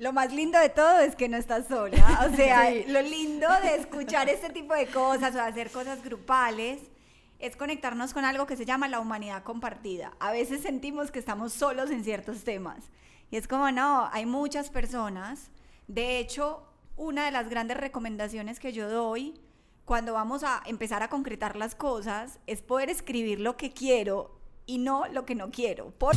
lo más lindo de todo es que no estás sola. O sea, lo lindo de escuchar este tipo de cosas o de hacer cosas grupales es conectarnos con algo que se llama la humanidad compartida. A veces sentimos que estamos solos en ciertos temas. Y es como, no, hay muchas personas. De hecho, una de las grandes recomendaciones que yo doy cuando vamos a empezar a concretar las cosas es poder escribir lo que quiero y no lo que no quiero. Por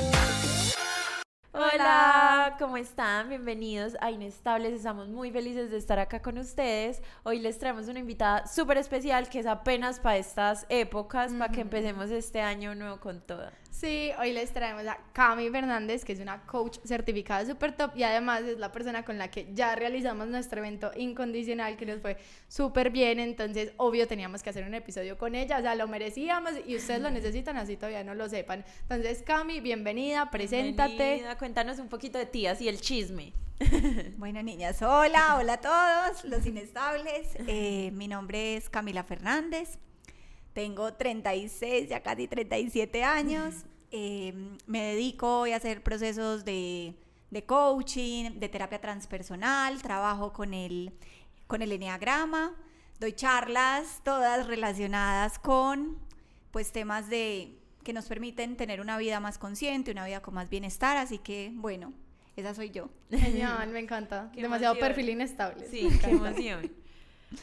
Hola, ¿cómo están? Bienvenidos a Inestables. Estamos muy felices de estar acá con ustedes. Hoy les traemos una invitada súper especial que es apenas para estas épocas, para que empecemos este año nuevo con toda. Sí, hoy les traemos a Cami Fernández, que es una coach certificada super top y además es la persona con la que ya realizamos nuestro evento incondicional que nos fue súper bien. Entonces, obvio, teníamos que hacer un episodio con ella, o sea, lo merecíamos y ustedes lo necesitan, así todavía no lo sepan. Entonces, Cami, bienvenida, preséntate. cuéntanos un poquito de ti, así el chisme. Bueno, niñas, hola, hola a todos, los inestables. Eh, mi nombre es Camila Fernández. Tengo 36, ya casi 37 años. Em, me dedico a hacer procesos de, coaching, de terapia transpersonal, trabajo con el, con el enneagrama, doy charlas, todas relacionadas con pues temas de que nos permiten tener una vida más consciente, una vida con más bienestar, así que bueno, esa soy yo. Genial, me encanta. Demasiado perfil inestable. Sí, qué emoción.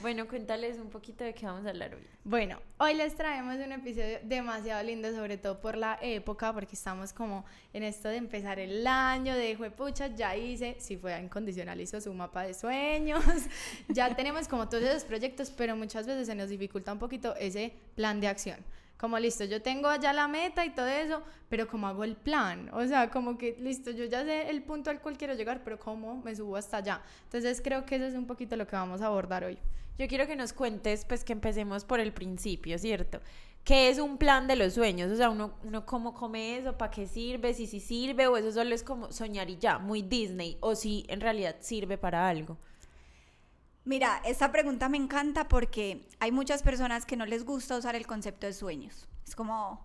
Bueno, cuéntales un poquito de qué vamos a hablar hoy. Bueno, hoy les traemos un episodio demasiado lindo, sobre todo por la época, porque estamos como en esto de empezar el año, de pucha, ya hice, si fue incondicional, hizo su mapa de sueños, ya tenemos como todos esos proyectos, pero muchas veces se nos dificulta un poquito ese plan de acción como listo, yo tengo ya la meta y todo eso, pero ¿cómo hago el plan? O sea, como que listo, yo ya sé el punto al cual quiero llegar, pero ¿cómo me subo hasta allá? Entonces creo que eso es un poquito lo que vamos a abordar hoy. Yo quiero que nos cuentes, pues que empecemos por el principio, ¿cierto? ¿Qué es un plan de los sueños? O sea, uno, uno cómo come eso, para qué sirve, si sí sirve, o eso solo es como soñar y ya, muy Disney, o si en realidad sirve para algo. Mira, esta pregunta me encanta porque hay muchas personas que no les gusta usar el concepto de sueños. Es como,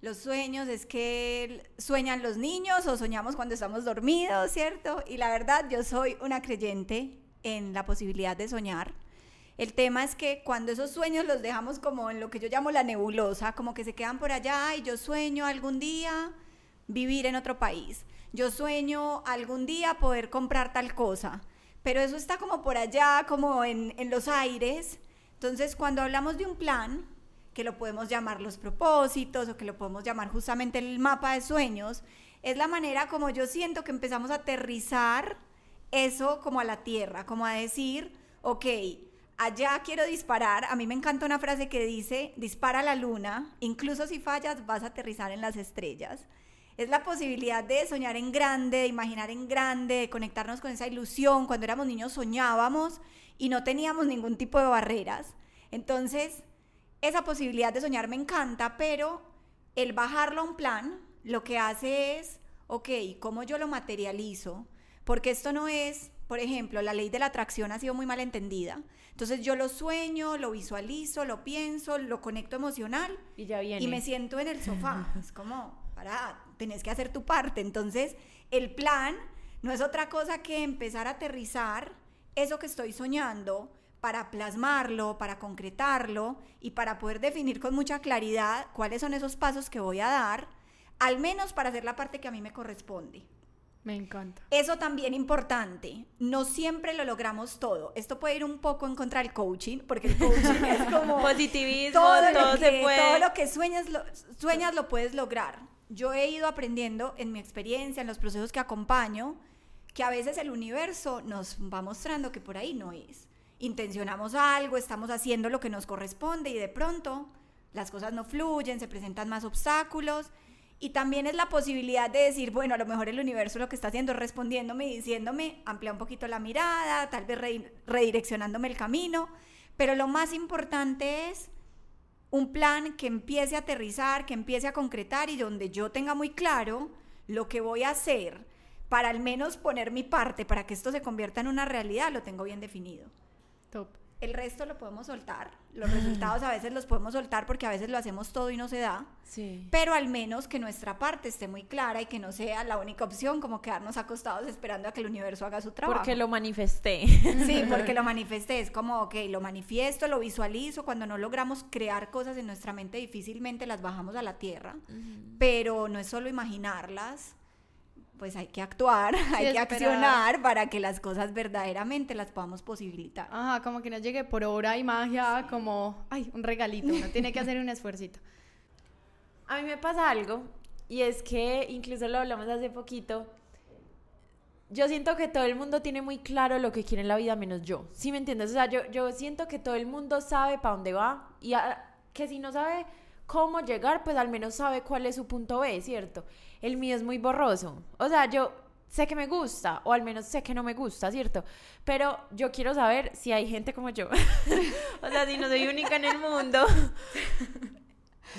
los sueños es que sueñan los niños o soñamos cuando estamos dormidos, ¿cierto? Y la verdad, yo soy una creyente en la posibilidad de soñar. El tema es que cuando esos sueños los dejamos como en lo que yo llamo la nebulosa, como que se quedan por allá y yo sueño algún día vivir en otro país. Yo sueño algún día poder comprar tal cosa pero eso está como por allá, como en, los aires. Entonces, cuando hablamos de un plan, que lo podemos llamar los propósitos o que lo podemos llamar justamente el mapa de sueños, es la manera como yo siento que empezamos a aterrizar eso como a la tierra, como a decir, ok, allá quiero disparar. A mí me encanta una frase que dice, dispara a la luna, incluso si fallas vas a aterrizar en las estrellas es la posibilidad de soñar en grande, de imaginar en grande, de conectarnos con esa ilusión. Cuando éramos niños soñábamos y no teníamos ningún tipo de barreras. Entonces, esa posibilidad de soñar me encanta, pero el bajarlo a un plan lo que hace es, ok, ¿cómo yo lo materializo? Porque esto no es, por ejemplo, la ley de la atracción ha sido muy mal entendida. Entonces yo lo sueño, lo visualizo, lo pienso, lo conecto emocional y ya viene. Y me siento en el sofá. es como, para, tenés que hacer tu parte. Entonces, el plan no es otra cosa que empezar a aterrizar eso que estoy soñando para plasmarlo, para concretarlo y para poder definir con mucha claridad cuáles son esos pasos que voy a dar, al menos para hacer la parte que a mí me corresponde. Me encanta. Eso también importante. No siempre lo logramos todo. Esto puede ir un poco en contra del coaching, porque el coaching es como positivismo, todo, lo que, se puede. Todo lo que sueñas sueñas lo puedes lograr yo he ido aprendiendo en mi experiencia, en los procesos que acompaño, que a veces el universo nos va mostrando que por ahí no es. Intencionamos algo, estamos haciendo lo que nos corresponde y de pronto las cosas no fluyen, se presentan más obstáculos Y también es la posibilidad de decir, bueno, a lo mejor el universo lo que está haciendo es respondiéndome y diciéndome, amplía un poquito la mirada, tal vez redireccionándome el camino. Pero lo más importante es un plan que empiece a aterrizar, que empiece a concretar y donde yo tenga muy claro lo que voy a hacer para al menos poner mi parte para que esto se convierta en una realidad, lo tengo bien definido. Top. El resto lo podemos soltar. Los resultados a veces los podemos soltar porque a veces lo hacemos todo y no se da. Sí. Pero al menos que nuestra parte esté muy clara y que no sea la única opción como quedarnos acostados esperando a que el universo haga su trabajo. Porque lo manifesté. Sí, porque lo manifesté. Es como, ok, lo manifiesto, lo visualizo. Cuando no logramos crear cosas en nuestra mente, difícilmente las bajamos a la tierra. Pero no es solo imaginarlas pues hay que actuar, hay que accionar para que las cosas verdaderamente las podamos posibilitar. Ajá, como que no llegue por obra y magia, como, ay, un regalito, uno tiene que hacer un esfuercito. A mí me pasa algo, y es que incluso lo hablamos hace poquito, yo siento que todo el mundo tiene muy claro lo que quiere en la vida, menos yo. ¿Sí me entiendes? O sea, yo, yo siento que todo el mundo sabe para dónde va, y que si no sabe cómo llegar, pues al menos sabe cuál es su punto B, ¿cierto? El mío es muy borroso. O sea, yo sé que me gusta, o al menos sé que no me gusta, ¿cierto? Pero yo quiero saber si hay gente como yo. o sea, si no soy única en el mundo.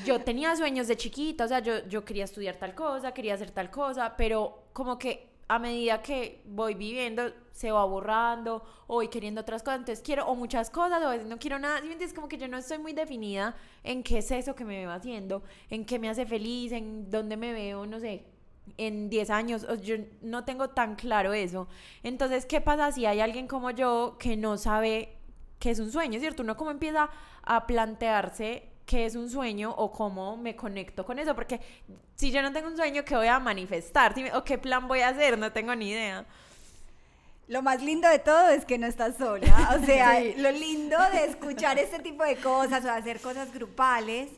yo tenía sueños de chiquita, o sea, yo, yo quería estudiar tal cosa, quería hacer tal cosa, pero como que a medida que voy viviendo se va borrando o voy queriendo otras cosas, entonces quiero o muchas cosas o a veces no quiero nada, ¿sí Es como que yo no estoy muy definida en qué es eso que me veo haciendo, en qué me hace feliz, en dónde me veo, no sé, en 10 años, yo no tengo tan claro eso. Entonces, ¿qué pasa si hay alguien como yo que no sabe qué es un sueño, ¿cierto? Uno como empieza a plantearse qué es un sueño o cómo me conecto con eso, porque si yo no tengo un sueño, ¿qué voy a manifestar? ¿O qué plan voy a hacer? No tengo ni idea. Lo más lindo de todo es que no estás sola. O sea, lo lindo de escuchar este tipo de cosas o hacer cosas grupales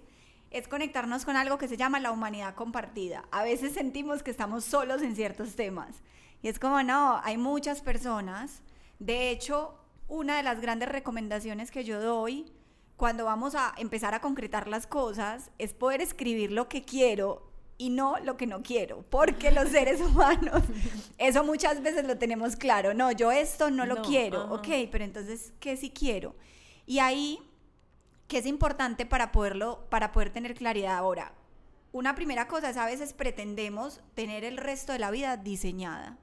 es conectarnos con algo que se llama la humanidad compartida. A veces sentimos que estamos solos en ciertos temas. Y es como, no, hay muchas personas. De hecho, una de las grandes recomendaciones que yo doy cuando vamos a empezar a concretar las cosas es poder escribir lo que quiero y no lo que no quiero, porque los seres humanos, eso muchas veces lo tenemos claro, no, yo esto no lo quiero, ok, pero entonces, ¿qué sí quiero? Y ahí, ¿qué es importante para poderlo, para poder tener claridad ahora? Una primera cosa es a veces pretendemos tener el resto de la vida diseñada.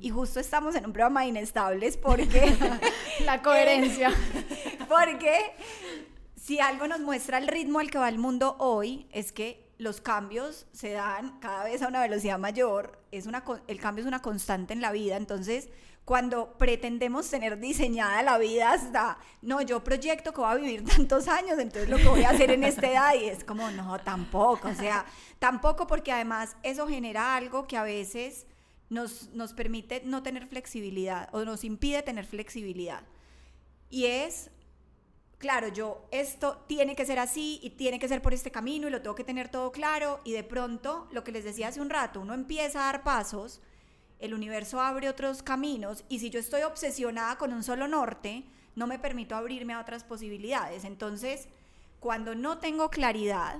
Y justo estamos en un programa de inestables porque... la coherencia. porque si algo nos muestra el ritmo al que va el mundo hoy, es que los cambios se dan cada vez a una velocidad mayor, es una, el cambio es una constante en la vida, entonces cuando pretendemos tener diseñada la vida hasta, no, yo proyecto que voy a vivir tantos años, entonces lo que voy a hacer en esta edad y es como, no, tampoco, o sea, tampoco porque además eso genera algo que a veces nos, nos permite no tener flexibilidad o nos impide tener flexibilidad. Y es claro, yo esto tiene que ser así y tiene que ser por este camino y lo tengo que tener todo claro y de pronto, lo que les decía hace un rato, uno empieza a dar pasos, el universo abre otros caminos y si yo estoy obsesionada con un solo norte, no me permito abrirme a otras posibilidades. Entonces, cuando no tengo claridad,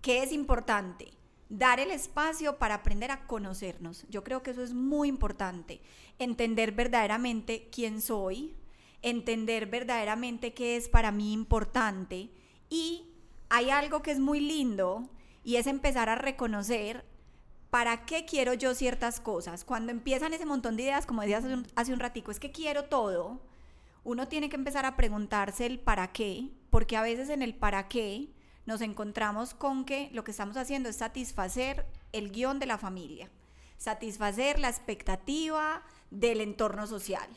¿qué es importante? Dar el espacio para aprender a conocernos. Yo creo que eso es muy importante. Entender verdaderamente quién soy, entender verdaderamente qué es para mí importante y hay algo que es muy lindo y es empezar a reconocer para qué quiero yo ciertas cosas. Cuando empiezan ese montón de ideas, como decías hace un, hace un ratico, es que quiero todo, uno tiene que empezar a preguntarse el para qué, porque a veces en el para qué nos encontramos con que lo que estamos haciendo es satisfacer el guion de la familia, satisfacer la expectativa del entorno social.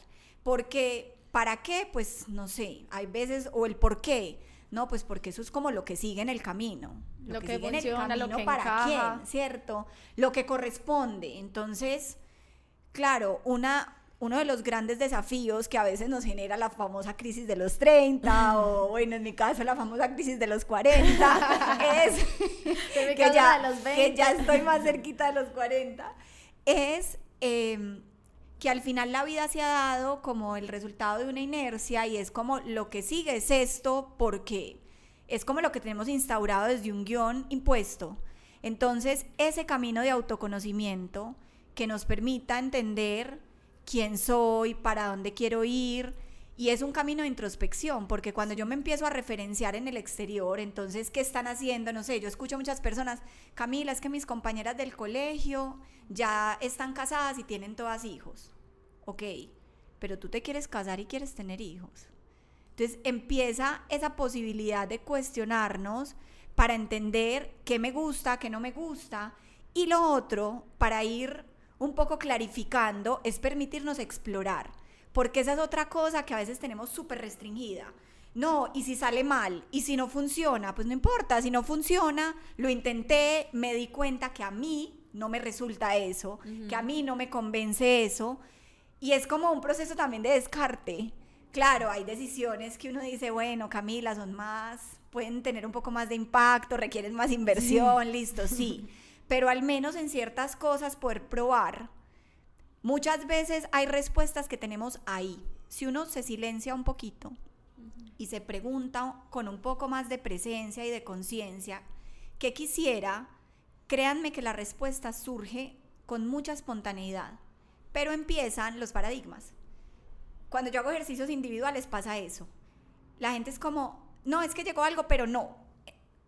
Porque ¿Para qué? Pues no sé, hay veces, o el por qué. No, pues porque eso es como lo que sigue en el camino. Lo, que, sigue en el camino lo que para quién, ¿cierto? Lo que corresponde. Entonces, claro, una, uno de los grandes desafíos que a veces nos genera la famosa crisis de los 30 o bueno, en mi caso la famosa crisis de los 40 es que, ya, que ya estoy más cerquita de los 40 es eh, que al final la vida se ha dado como el resultado de una inercia y es como lo que sigue es esto porque es como lo que tenemos instaurado desde un guion impuesto. Entonces, ese camino de autoconocimiento que nos permita entender quién soy, para dónde quiero ir, y es un camino de introspección, porque cuando yo me empiezo a referenciar en el exterior, entonces, ¿qué están haciendo? No sé, yo escucho muchas personas, Camila, es que mis compañeras del colegio ya están casadas y tienen todas hijos. Ok, pero tú te quieres casar y quieres tener hijos. Entonces empieza esa posibilidad de cuestionarnos para entender qué me gusta, qué no me gusta. Y lo otro, para ir un poco clarificando, es permitirnos explorar porque esa es otra cosa que a veces tenemos súper restringida. No, y si sale mal, y si no funciona, pues no importa, si no funciona, lo intenté, me di cuenta que a mí no me resulta eso, que a mí no me convence eso, y es como un proceso también de descarte. Claro, hay decisiones que uno dice, bueno, Camila, son más, pueden tener un poco más de impacto, requieren más inversión, listo, sí, pero al menos en ciertas cosas poder probar Muchas veces hay respuestas que tenemos ahí. Si uno se silencia un poquito y se pregunta con un poco más de presencia y de conciencia, ¿qué quisiera? Créanme que la respuesta surge con mucha espontaneidad, pero empiezan los paradigmas. Cuando yo hago ejercicios individuales pasa eso. La gente es como, no, es que llegó algo, pero no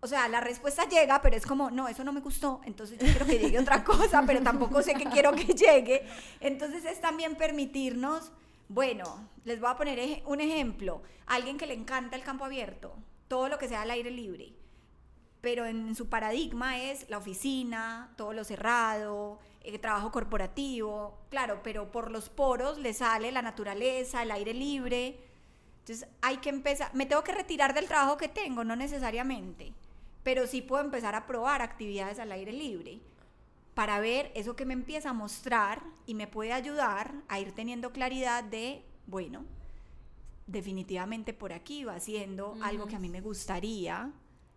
o sea, la respuesta llega, pero es como, no, eso no me gustó, entonces yo quiero que llegue otra cosa, pero tampoco sé que quiero que llegue. Entonces es también permitirnos, bueno, les voy a poner un ejemplo, alguien que le encanta el campo abierto, todo lo que sea al aire libre, pero en su paradigma es la oficina, todo lo cerrado, el trabajo corporativo, claro, pero por los poros le sale la naturaleza, el aire libre. Entonces hay que empezar, me tengo que retirar del trabajo que tengo, no necesariamente pero sí puedo empezar a probar actividades al aire libre para ver eso que me empieza a mostrar y me puede ayudar a ir teniendo claridad de, bueno, definitivamente por aquí va siendo algo que a mí me gustaría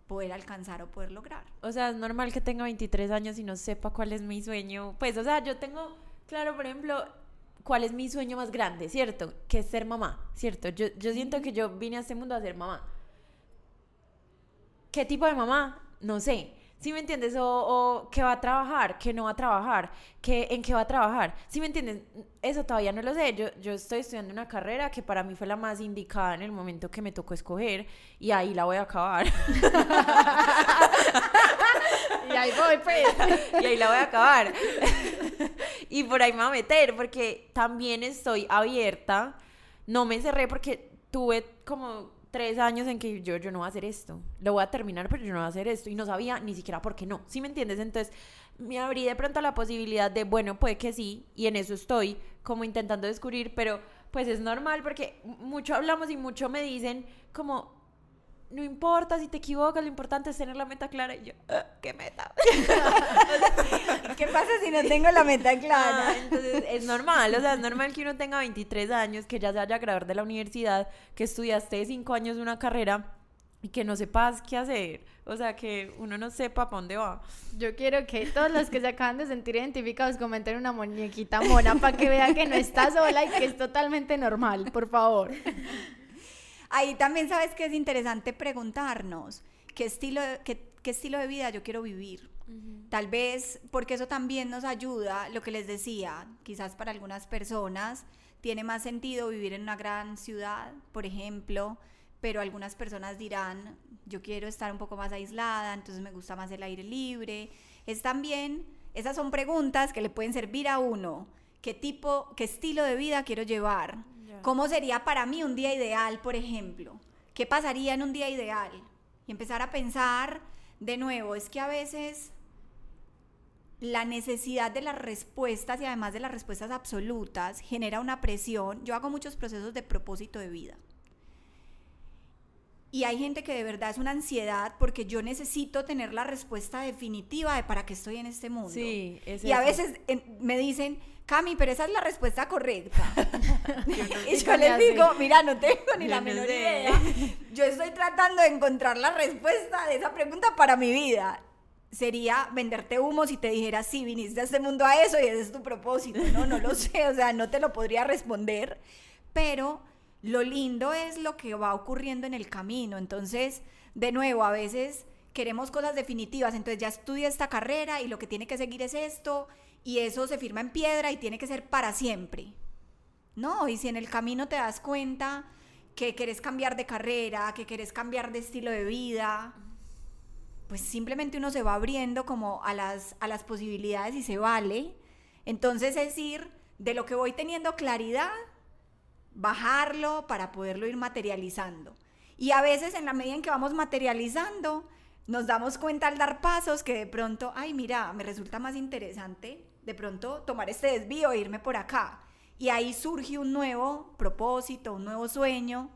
poder alcanzar o poder lograr. O sea, es normal que tenga 23 años y no sepa cuál es mi sueño. Pues, o sea, yo tengo, claro, por ejemplo, cuál es mi sueño más grande, ¿cierto? Que es ser mamá, ¿cierto? Yo, yo siento que yo vine a este mundo a ser mamá. ¿Qué tipo de mamá? No sé. ¿Sí me entiendes? O, qué va a trabajar, qué no va a trabajar, qué, en qué va a trabajar. ¿Sí me entiendes? Eso todavía no lo sé. Yo, yo estoy estudiando una carrera que para mí fue la más indicada en el momento que me tocó escoger y ahí la voy a acabar. y ahí voy, pues. y ahí la voy a acabar. y por ahí me voy a meter porque también estoy abierta. No me cerré porque tuve como tres años en que yo, yo no voy a hacer esto, lo voy a terminar, pero yo no voy a hacer esto, y no sabía ni siquiera por qué no, ¿sí me entiendes? Entonces me abrí de pronto a la posibilidad de, bueno, puede que sí, y en eso estoy como intentando descubrir, pero pues es normal porque mucho hablamos y mucho me dicen como, no importa si te equivocas, lo importante es tener la meta clara. Y yo, ah, ¿qué meta? ¿Qué pasa si no tengo la meta clara? Ah, entonces, es normal, o sea, es normal que uno tenga 23 años, que ya se haya graduado de la universidad, que estudiaste 5 años una carrera y que no sepas qué hacer. O sea, que uno no sepa para dónde va. Yo quiero que todos los que se acaban de sentir identificados comenten una muñequita mona para que vean que no está sola y que es totalmente normal, por favor ahí también sabes que es interesante preguntarnos qué estilo, qué, estilo de vida yo quiero vivir. Tal vez, porque eso también nos ayuda, lo que les decía, quizás para algunas personas tiene más sentido vivir en una gran ciudad, por ejemplo, pero algunas personas dirán, yo quiero estar un poco más aislada, entonces me gusta más el aire libre. Es también, esas son preguntas que le pueden servir a uno. ¿Qué tipo, qué estilo de vida quiero llevar? ¿Cómo sería para mí un día ideal, por ejemplo? ¿Qué pasaría en un día ideal? Y empezar a pensar de nuevo, es que a veces la necesidad de las respuestas y además de las respuestas absolutas genera una presión. Yo hago muchos procesos de propósito de vida. Y hay gente que de verdad es una ansiedad porque yo necesito tener la respuesta definitiva de para qué estoy en este mundo. Sí, y a veces me dicen, Cami, pero esa es la respuesta correcta. y yo les digo, mira, no tengo ni la menor idea. Yo estoy tratando de encontrar la respuesta de esa pregunta para mi vida. Sería venderte humo si te dijera, sí, viniste a este mundo a eso y ese es tu propósito. No, no lo sé, o sea, no te lo podría responder. Pero lo lindo es lo que va ocurriendo en el camino. Entonces, de nuevo, a veces queremos cosas definitivas, entonces ya estudié esta carrera y lo que tiene que seguir es esto y eso se firma en piedra y tiene que ser para siempre. No, y si en el camino te das cuenta que querés cambiar de carrera, que querés cambiar de estilo de vida, pues simplemente uno se va abriendo como a las, a las posibilidades y se vale. Entonces es ir de lo que voy teniendo claridad, bajarlo para poderlo ir materializando. Y a veces en la medida en que vamos materializando, nos damos cuenta al dar pasos que de pronto, ay, mira, me resulta más interesante de pronto tomar este desvío e irme por acá. Y ahí surge un nuevo propósito, un nuevo sueño.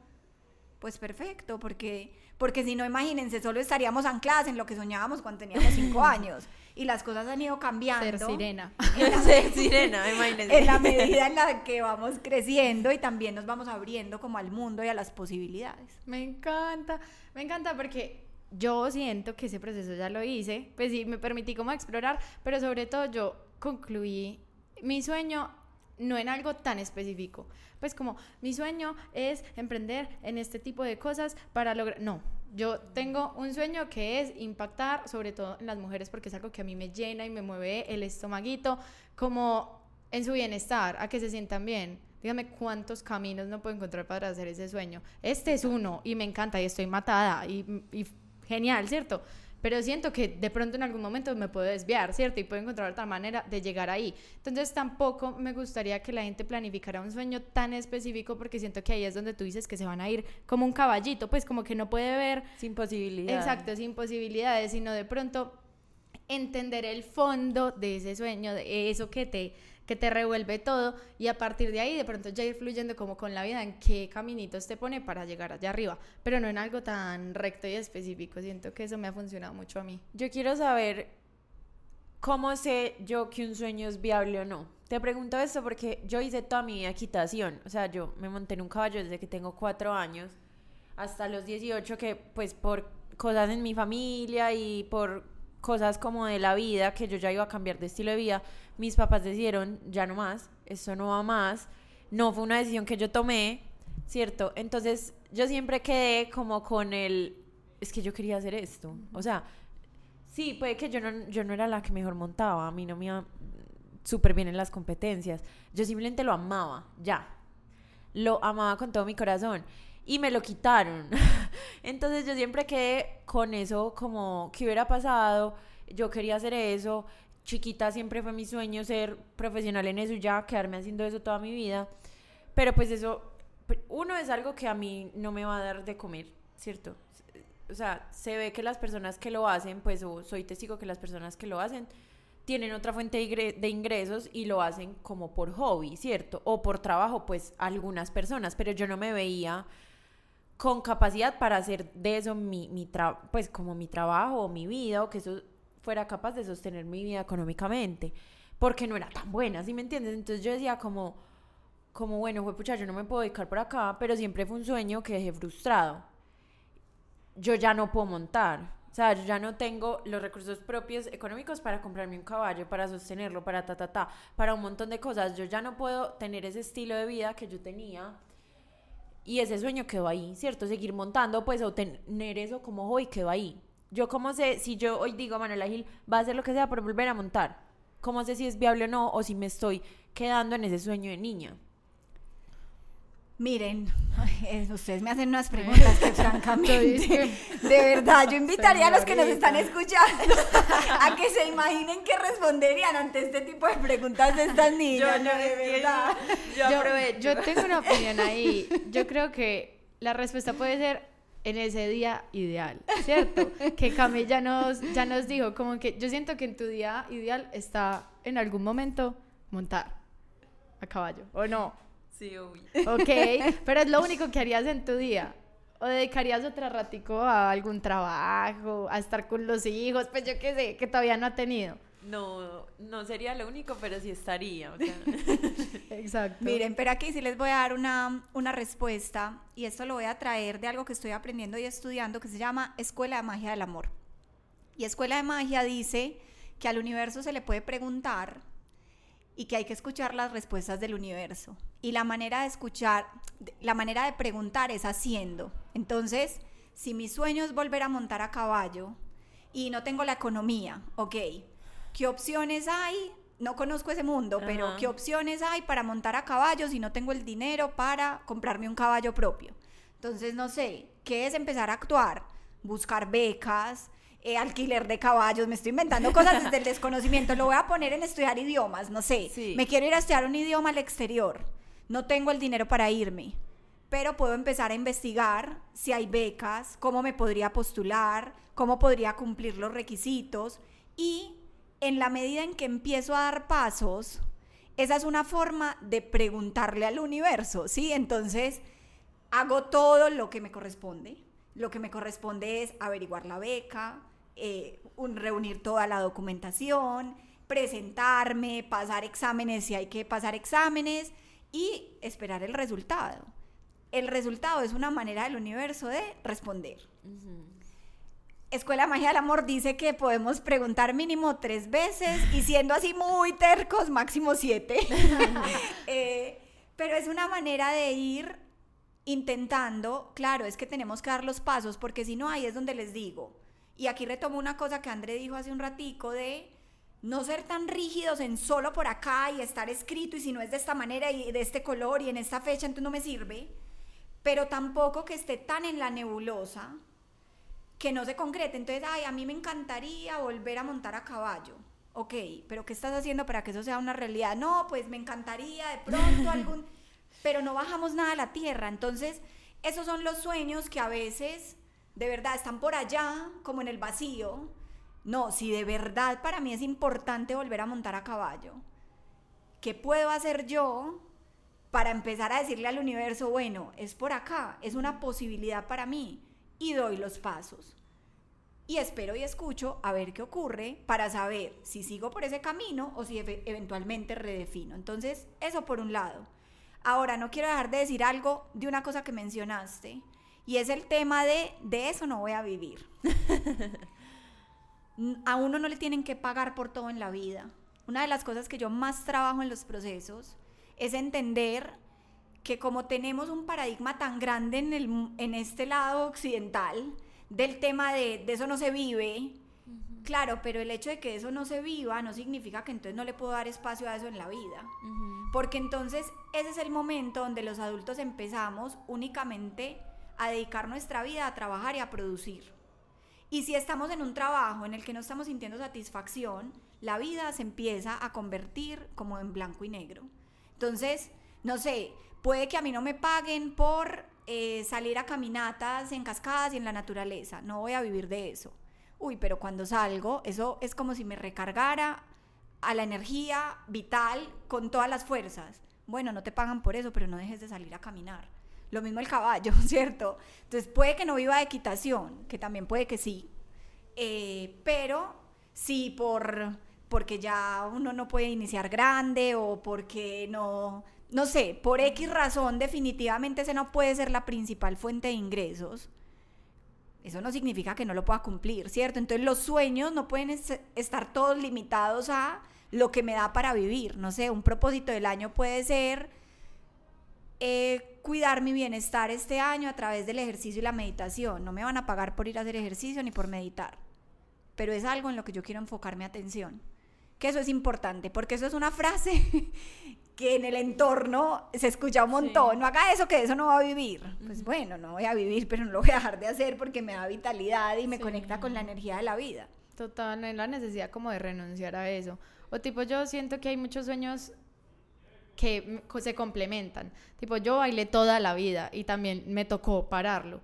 Pues perfecto, porque, porque si no, imagínense, solo estaríamos ancladas en lo que soñábamos cuando teníamos cinco años. Y las cosas han ido cambiando. Ser sirena. Ser sirena, imagínense. En la medida en la que vamos creciendo y también nos vamos abriendo como al mundo y a las posibilidades. Me encanta, me encanta porque yo siento que ese proceso ya lo hice, pues sí, me permití como explorar, pero sobre todo yo concluí mi sueño no en algo tan específico. Pues como mi sueño es emprender en este tipo de cosas para lograr... No, yo tengo un sueño que es impactar sobre todo en las mujeres porque es algo que a mí me llena y me mueve el estomaguito como en su bienestar, a que se sientan bien. Dígame cuántos caminos no puedo encontrar para hacer ese sueño. Este es uno y me encanta y estoy matada y, y genial, ¿cierto? Pero siento que de pronto en algún momento me puedo desviar, ¿cierto? Y puedo encontrar otra manera de llegar ahí. Entonces tampoco me gustaría que la gente planificara un sueño tan específico porque siento que ahí es donde tú dices que se van a ir como un caballito, pues como que no puede ver... Sin posibilidades. Exacto, sin posibilidades, sino de pronto entender el fondo de ese sueño, de eso que te que te revuelve todo y a partir de ahí de pronto ya ir fluyendo como con la vida en qué caminitos te pone para llegar allá arriba, pero no en algo tan recto y específico. Siento que eso me ha funcionado mucho a mí. Yo quiero saber cómo sé yo que un sueño es viable o no. Te pregunto esto porque yo hice toda mi equitación, o sea, yo me monté en un caballo desde que tengo cuatro años hasta los 18 que pues por cosas en mi familia y por cosas como de la vida que yo ya iba a cambiar de estilo de vida, mis papás decidieron, ya no más, eso no va más, no fue una decisión que yo tomé, ¿cierto? Entonces yo siempre quedé como con el, es que yo quería hacer esto, o sea, sí, puede que yo no, yo no era la que mejor montaba, a mí no me iba súper bien en las competencias, yo simplemente lo amaba, ya, lo amaba con todo mi corazón y me lo quitaron. Entonces yo siempre quedé con eso como que hubiera pasado, yo quería hacer eso, chiquita siempre fue mi sueño ser profesional en eso ya quedarme haciendo eso toda mi vida. Pero pues eso, uno es algo que a mí no me va a dar de comer, ¿cierto? O sea, se ve que las personas que lo hacen, pues o soy testigo que las personas que lo hacen tienen otra fuente de ingresos y lo hacen como por hobby, ¿cierto? O por trabajo, pues algunas personas, pero yo no me veía con capacidad para hacer de eso mi, mi pues como mi trabajo o mi vida o que eso fuera capaz de sostener mi vida económicamente, porque no era tan buena, ¿sí me entiendes? Entonces yo decía como, como bueno, fue pucha, yo no me puedo dedicar por acá, pero siempre fue un sueño que dejé frustrado. Yo ya no puedo montar, o sea, yo ya no tengo los recursos propios económicos para comprarme un caballo, para sostenerlo, para ta, ta, ta, para un montón de cosas. Yo ya no puedo tener ese estilo de vida que yo tenía. Y ese sueño quedó ahí, ¿cierto? Seguir montando, pues, o tener eso como hoy quedó ahí. Yo cómo sé, si yo hoy digo, Manuela Gil va a hacer lo que sea por volver a montar, ¿cómo sé si es viable o no? O si me estoy quedando en ese sueño de niña. Miren, ustedes me hacen unas preguntas que francamente, de verdad, yo invitaría a los que nos están escuchando a que se imaginen qué responderían ante este tipo de preguntas de estas niñas, yo, de verdad. Yo, yo tengo una opinión ahí. Yo creo que la respuesta puede ser en ese día ideal, ¿cierto? que Cami ya nos, ya nos dijo, como que yo siento que en tu día ideal está en algún momento montar a caballo, ¿o no? Sí, obvio. Ok, pero es lo único que harías en tu día. ¿O dedicarías otro ratico a algún trabajo, a estar con los hijos? Pues yo qué sé, que todavía no ha tenido. No, no sería lo único, pero sí estaría. Exacto. Miren, pero aquí sí les voy a dar una, una respuesta y esto lo voy a traer de algo que estoy aprendiendo y estudiando que se llama Escuela de Magia del Amor. Y Escuela de Magia dice que al universo se le puede preguntar y que hay que escuchar las respuestas del universo. Y la manera de escuchar, la manera de preguntar es haciendo. Entonces, si mi sueño es volver a montar a caballo, y no tengo la economía, ok. ¿Qué opciones hay? No conozco ese mundo, pero. ¿qué opciones hay para montar a caballo si no tengo el dinero para comprarme un caballo propio? Entonces, no sé, ¿qué es empezar a actuar? Buscar becas, eh, alquiler de caballos, me estoy inventando cosas desde el desconocimiento, lo voy a poner en estudiar idiomas, no sé, Sí. me quiero ir a estudiar un idioma al exterior, no tengo el dinero para irme, pero puedo empezar a investigar si hay becas, cómo me podría postular, cómo podría cumplir los requisitos y en la medida en que empiezo a dar pasos, esa es una forma de preguntarle al universo, ¿sí? Entonces, hago todo lo que me corresponde. Lo que me corresponde es averiguar la beca, eh, un- reunir toda la documentación, presentarme, pasar exámenes si hay que pasar exámenes y esperar el resultado. El resultado es una manera del universo de responder. Escuela de Magia del Amor dice que podemos preguntar mínimo tres veces y siendo así muy tercos, máximo siete. Eh, pero es una manera de ir intentando, claro, es que tenemos que dar los pasos porque si no, ahí es donde les digo. Y aquí retomo una cosa que André dijo hace un ratico de no ser tan rígidos en solo por acá y estar escrito y si no es de esta manera y de este color y en esta fecha, entonces no me sirve. Pero tampoco que esté tan en la nebulosa que no se concrete. Entonces, ay, a mí me encantaría volver a montar a caballo. Ok, pero ¿qué estás haciendo para que eso sea una realidad? No, pues me encantaría de pronto algún... Pero no bajamos nada a la tierra. Entonces, esos son los sueños que a veces, de verdad, están por allá, como en el vacío. No, si de verdad para mí es importante volver a montar a caballo, ¿qué puedo hacer yo para empezar a decirle al universo, bueno, es por acá, es una posibilidad para mí? y doy los pasos. Y espero y escucho a ver qué ocurre para saber si sigo por ese camino o si eventualmente redefino. Entonces, eso por un lado. Ahora, no quiero dejar de decir algo de una cosa que mencionaste, y es el tema de, de eso no voy a vivir. A uno no le tienen que pagar por todo en la vida. Una de las cosas que yo más trabajo en los procesos es entender que como tenemos un paradigma tan grande en, el, en este lado occidental del tema de, de eso no se vive, claro, pero el hecho de que eso no se viva no significa que entonces no le puedo dar espacio a eso en la vida. Porque entonces ese es el momento donde los adultos empezamos únicamente a dedicar nuestra vida a trabajar y a producir. Y si estamos en un trabajo en el que no estamos sintiendo satisfacción, la vida se empieza a convertir como en blanco y negro. Entonces, no sé, puede que a mí no me paguen por eh, salir a caminatas en cascadas y en la naturaleza. No voy a vivir de eso. Uy, pero cuando salgo, eso es como si me recargara a la energía vital con todas las fuerzas. Bueno, no te pagan por eso, pero no dejes de salir a caminar. Lo mismo el caballo, ¿cierto? Entonces puede que no viva de equitación, que también puede que sí. Eh, pero sí por porque ya uno no puede iniciar grande o porque no, no sé, por X razón definitivamente ese no puede ser la principal fuente de ingresos. Eso no significa que no lo pueda cumplir, ¿cierto? Entonces los sueños no pueden es- estar todos limitados a lo que me da para vivir. No sé, un propósito del año puede ser eh, cuidar mi bienestar este año a través del ejercicio y la meditación. No me van a pagar por ir a hacer ejercicio ni por meditar, pero es algo en lo que yo quiero enfocar mi atención. Que eso es importante, porque eso es una frase que en el entorno se escucha un montón. No haga eso, que eso no va a vivir. Pues bueno, no voy a vivir, pero no lo voy a dejar de hacer porque me da vitalidad y me Sí. conecta con la energía de la vida. Total, no hay la necesidad como de renunciar a eso. O tipo, yo siento que hay muchos sueños que se complementan. Tipo, yo bailé toda la vida y también me tocó pararlo.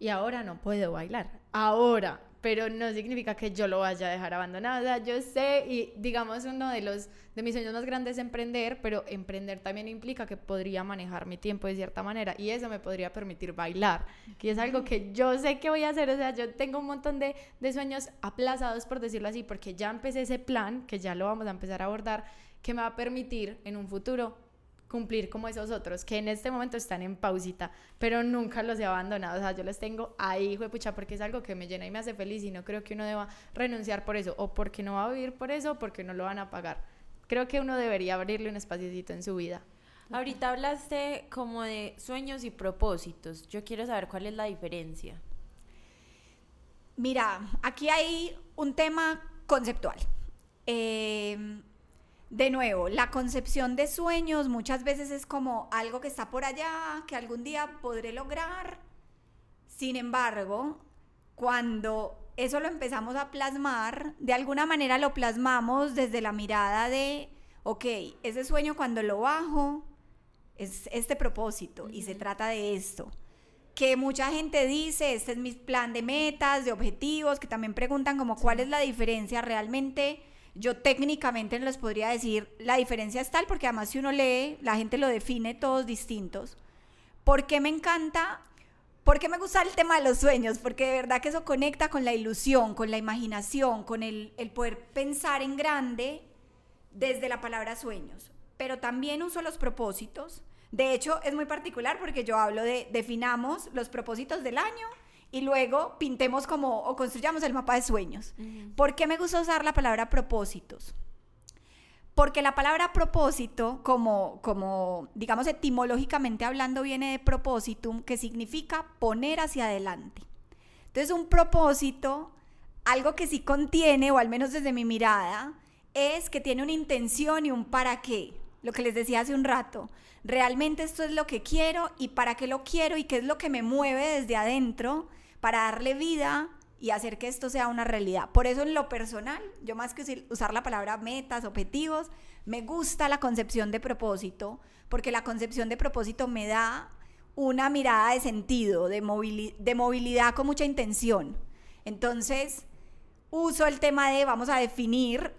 Y ahora no puedo bailar. Ahora. Pero no significa que yo lo vaya a dejar abandonado. Yo sé, y digamos, uno de los de mis sueños más grandes es emprender, pero emprender también implica que podría manejar mi tiempo de cierta manera. Y eso me podría permitir bailar, que es algo que yo sé que voy a hacer. O sea, yo tengo un montón de, de sueños aplazados, por decirlo así, porque ya empecé ese plan, que ya lo vamos a empezar a abordar, que me va a permitir en un futuro cumplir como esos otros que en este momento están en pausita, pero nunca los he abandonado, o sea, yo los tengo ahí, hijo de pucha, porque es algo que me llena y me hace feliz y no creo que uno deba renunciar por eso, o porque no va a vivir por eso, o porque no lo van a pagar. Creo que uno debería abrirle un espaciocito en su vida. Ahorita hablaste como de sueños y propósitos. Yo quiero saber cuál es la diferencia. Mira, aquí hay un tema conceptual. Eh, de nuevo, la concepción de sueños muchas veces es como algo que está por allá, que algún día podré lograr. Sin embargo, cuando eso lo empezamos a plasmar, de alguna manera lo plasmamos desde la mirada de, ok, ese sueño cuando lo bajo es este propósito y se trata de esto. Que mucha gente dice, este es mi plan de metas, de objetivos, que también preguntan como cuál es la diferencia realmente yo técnicamente les podría decir, la diferencia es tal, porque además si uno lee, la gente lo define todos distintos. ¿Por qué me encanta? ¿Por qué me gusta el tema de los sueños? Porque de verdad que eso conecta con la ilusión, con la imaginación, con el, el poder pensar en grande desde la palabra sueños. Pero también uso los propósitos. De hecho, es muy particular porque yo hablo de definamos los propósitos del año y luego pintemos como o construyamos el mapa de sueños. ¿Por qué me gusta usar la palabra propósitos? Porque la palabra propósito, como, como digamos etimológicamente hablando, viene de propositum, que significa poner hacia adelante. Entonces, un propósito, algo que sí contiene, o al menos desde mi mirada, es que tiene una intención y un para qué. Lo que les decía hace un rato. Realmente esto es lo que quiero y para qué lo quiero y qué es lo que me mueve desde adentro para darle vida y hacer que esto sea una realidad. Por eso en lo personal, yo más que usar la palabra metas, objetivos, me gusta la concepción de propósito, porque la concepción de propósito me da una mirada de sentido, de, movilidad con mucha intención. Entonces, uso el tema de, vamos a definir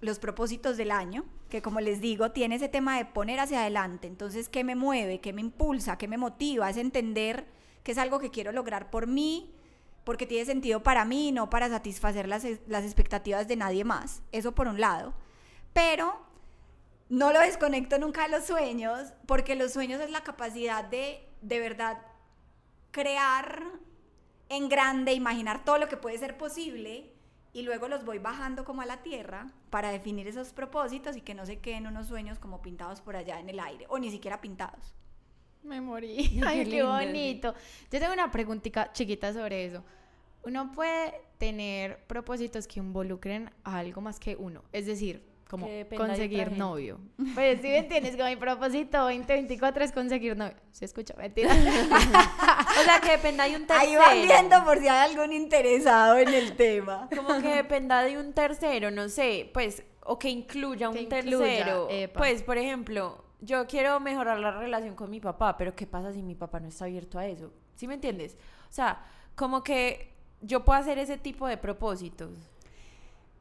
los propósitos del año, que como les digo, tiene ese tema de poner hacia adelante. Entonces, ¿qué me mueve? ¿Qué me impulsa? ¿Qué me motiva? Es entender que es algo que quiero lograr por mí, porque tiene sentido para mí, no para satisfacer las, las expectativas de nadie más. Eso por un lado. Pero no lo desconecto nunca de los sueños, porque los sueños es la capacidad de de verdad crear en grande, imaginar todo lo que puede ser posible y luego los voy bajando como a la tierra para definir esos propósitos y que no se queden unos sueños como pintados por allá en el aire o ni siquiera pintados. Me morí. Ay, qué, bonito. Yo tengo una preguntita chiquita sobre eso. Uno puede tener propósitos que involucren a algo más que uno. Es decir, como conseguir novio. Pues si me entiendes, como mi propósito 2024 es conseguir novio. ¿Se escucha? Mentira. o sea, que dependa de un tercero. Ahí van viendo por si hay algún interesado en el tema. Como que dependa de un tercero, no sé, pues, o que incluya un tercero. Pues, por ejemplo, yo quiero mejorar la relación con mi papá, pero ¿qué pasa si mi papá no está abierto a eso? ¿Sí me entiendes? O sea, como que yo puedo hacer ese tipo de propósitos.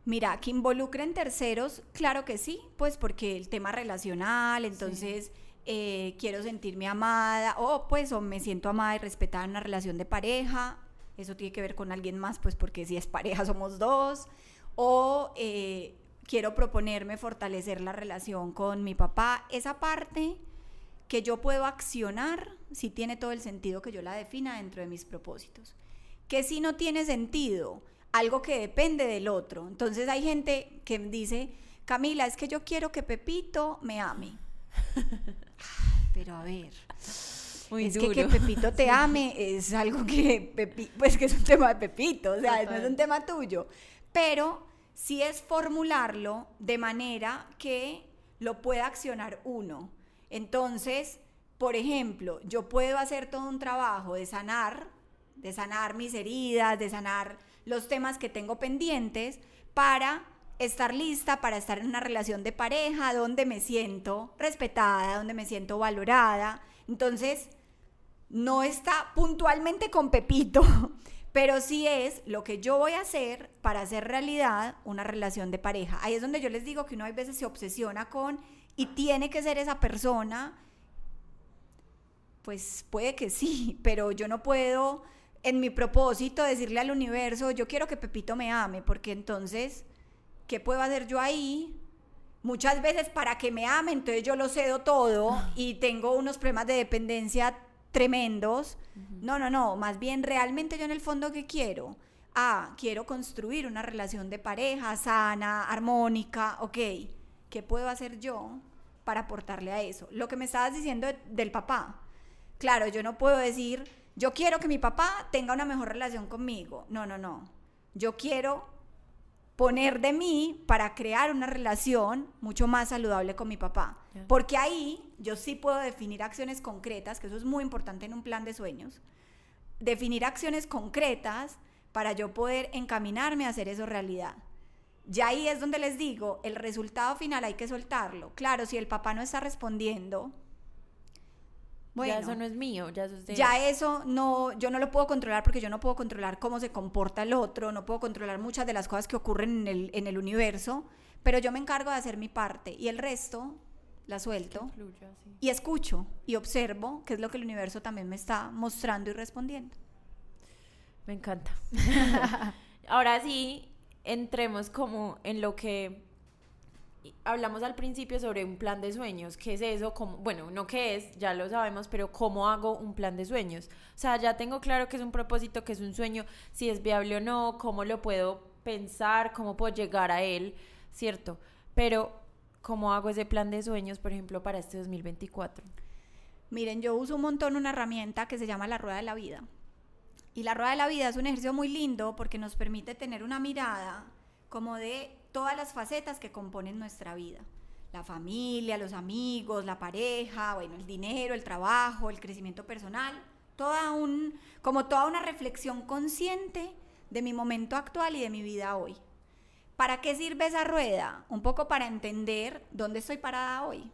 Mira, que involucren terceros, claro que sí, pues porque el tema relacional, entonces eh, quiero sentirme amada, o pues o me siento amada y respetada en una relación de pareja, eso tiene que ver con alguien más, pues porque si es pareja somos dos, o eh, quiero proponerme fortalecer la relación con mi papá, esa parte que yo puedo accionar, si tiene todo el sentido que yo la defina dentro de mis propósitos. Que si no tiene sentido, algo que depende del otro. Entonces hay gente que dice, Camila, es que yo quiero que Pepito me ame. Pero a ver. es que que Pepito te ame es algo que, pues que es un tema de Pepito, o sea, no es un tema tuyo. Pero si es formularlo de manera que lo pueda accionar uno. Entonces, por ejemplo, yo puedo hacer todo un trabajo de sanar, de sanar mis heridas, de sanar los temas que tengo pendientes para estar lista para estar en una relación de pareja donde me siento respetada, donde me siento valorada. Entonces, no está puntualmente con Pepito, pero sí es lo que yo voy a hacer para hacer realidad una relación de pareja. Ahí es donde yo les digo que uno a veces se obsesiona con y tiene que ser esa persona. Pues puede que sí, pero yo no puedo en mi propósito decirle al universo, yo quiero que Pepito me ame, porque entonces, ¿qué puedo hacer yo ahí? Muchas veces para que me ame, entonces yo lo cedo todo y tengo unos problemas de dependencia tremendos. No, no, no, más bien realmente yo en el fondo ¿qué quiero? Ah, quiero construir una relación de pareja sana, armónica, ok. ¿Qué puedo hacer yo para aportarle a eso? Lo que me estabas diciendo del papá. Claro, yo no puedo decir, yo quiero que mi papá tenga una mejor relación conmigo. No, no, no. Yo quiero poner de mí para crear una relación mucho más saludable con mi papá. Porque ahí yo sí puedo definir acciones concretas, que eso es muy importante en un plan de sueños. Definir acciones concretas para yo poder encaminarme a hacer eso realidad. Ya ahí es donde les digo, el resultado final hay que soltarlo. Claro, si el papá no está respondiendo, bueno, ya eso no es mío, ya eso es de ya eso no, yo no lo puedo controlar porque yo no puedo controlar cómo se comporta el otro, no puedo controlar muchas de las cosas que ocurren en el, en el universo, pero yo me encargo de hacer mi parte y el resto la suelto fluya, sí. y escucho y observo qué es lo que el universo también me está mostrando y respondiendo. Me encanta. Ahora sí, entremos como en lo que hablamos al principio sobre un plan de sueños. ¿Qué es eso? ¿Cómo- bueno, no qué es, ya lo sabemos, pero ¿cómo hago un plan de sueños? O sea, ya tengo claro que es un propósito, que es un sueño, si es viable o no, cómo lo puedo pensar, cómo puedo llegar a él, ¿cierto? Pero, ¿cómo hago ese plan de sueños, por ejemplo, para este 2024? Miren, yo uso un montón una herramienta que se llama la rueda de la vida. Y la rueda de la vida es un ejercicio muy lindo porque nos permite tener una mirada como de todas las facetas que componen nuestra vida. La familia, los amigos, la pareja, bueno, el dinero, el trabajo, el crecimiento personal, toda un, como toda una reflexión consciente de mi momento actual y de mi vida hoy. ¿Para qué sirve esa rueda? Un poco para entender dónde estoy parada hoy,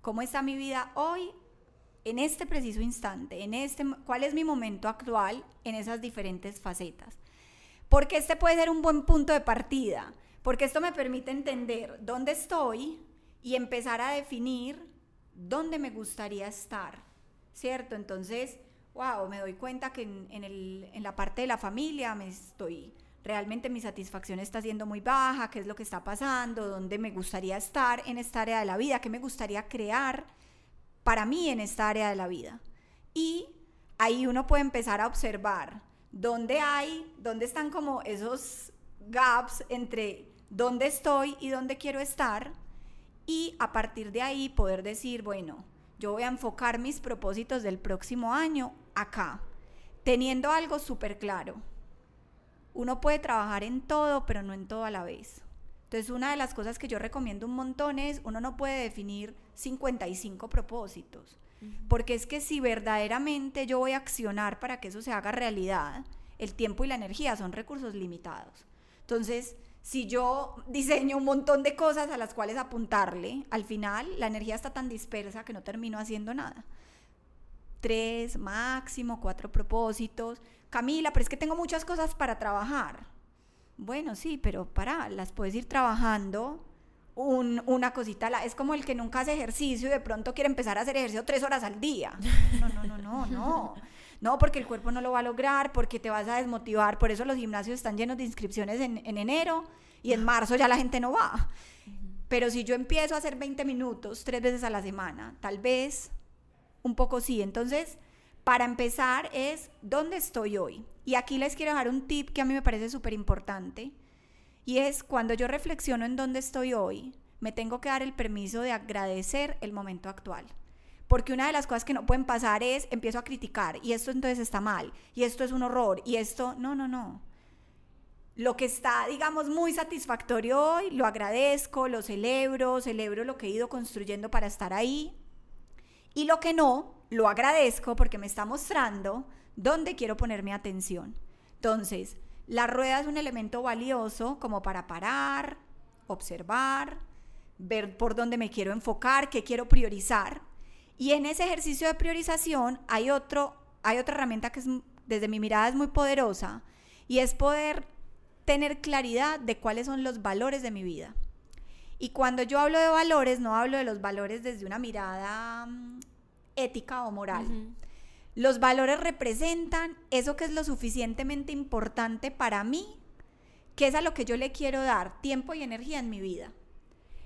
cómo está mi vida hoy en este preciso instante, en este, cuál es mi momento actual en esas diferentes facetas. Porque este puede ser un buen punto de partida, porque esto me permite entender dónde estoy y empezar a definir dónde me gustaría estar, ¿cierto? Entonces, wow, me doy cuenta que en, en el- en la parte de la familia me estoy, realmente mi satisfacción está siendo muy baja, qué es lo que está pasando, dónde me gustaría estar en esta área de la vida, qué me gustaría crear para mí en esta área de la vida. Y ahí uno puede empezar a observar dónde hay, dónde están como esos gaps entre dónde estoy y dónde quiero estar. Y a partir de ahí poder decir, bueno, yo voy a enfocar mis propósitos del próximo año acá, teniendo algo súper claro. Uno puede trabajar en todo, pero no en todo a la vez. Entonces, una de las cosas que yo recomiendo un montón es, uno no puede definir 55 propósitos, porque es que si verdaderamente yo voy a accionar para que eso se haga realidad, el tiempo y la energía son recursos limitados. Entonces, si yo diseño un montón de cosas a las cuales apuntarle, al final la energía está tan dispersa que no termino haciendo nada. Tres, máximo, cuatro propósitos. Camila, pero es que tengo muchas cosas para trabajar. Bueno, sí, pero para, las puedes ir trabajando un- una cosita. la- es como el que nunca hace ejercicio y de pronto quiere empezar a hacer ejercicio tres horas al día. No, no, no, no, no. No, porque el cuerpo no lo va a lograr, porque te vas a desmotivar. Por eso los gimnasios están llenos de inscripciones en, en enero y en marzo ya la gente no va. Pero si yo empiezo a hacer 20 minutos tres veces a la semana, tal vez un poco sí. Entonces, para empezar es dónde estoy hoy. Y aquí les quiero dejar un tip que a mí me parece súper importante. Y es cuando yo reflexiono en dónde estoy hoy, me tengo que dar el permiso de agradecer el momento actual. Porque una de las cosas que no pueden pasar es empiezo a criticar y esto entonces está mal y esto es un horror y esto, no, no, no. Lo que está, digamos, muy satisfactorio hoy, lo agradezco, lo celebro, celebro lo que he ido construyendo para estar ahí. Y lo que no, lo agradezco porque me está mostrando dónde quiero poner mi atención. Entonces, la rueda es un elemento valioso como para parar, observar, ver por dónde me quiero enfocar, qué quiero priorizar. Y en ese ejercicio de priorización hay, otro, hay otra herramienta que es, desde mi mirada es muy poderosa y es poder tener claridad de cuáles son los valores de mi vida. Y cuando yo hablo de valores, no hablo de los valores desde una mirada mm, ética o moral. Los valores representan eso que es lo suficientemente importante para mí, que es a lo que yo le quiero dar tiempo y energía en mi vida.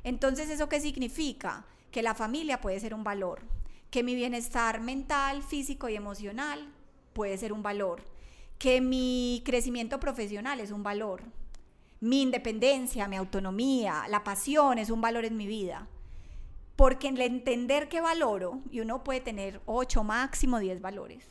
Entonces, ¿eso qué significa? Que la familia puede ser un valor, que mi bienestar mental, físico y emocional puede ser un valor, que mi crecimiento profesional es un valor, mi independencia, mi autonomía, la pasión es un valor en mi vida. Porque el entender que valoro, y uno puede tener 8, máximo 10 valores,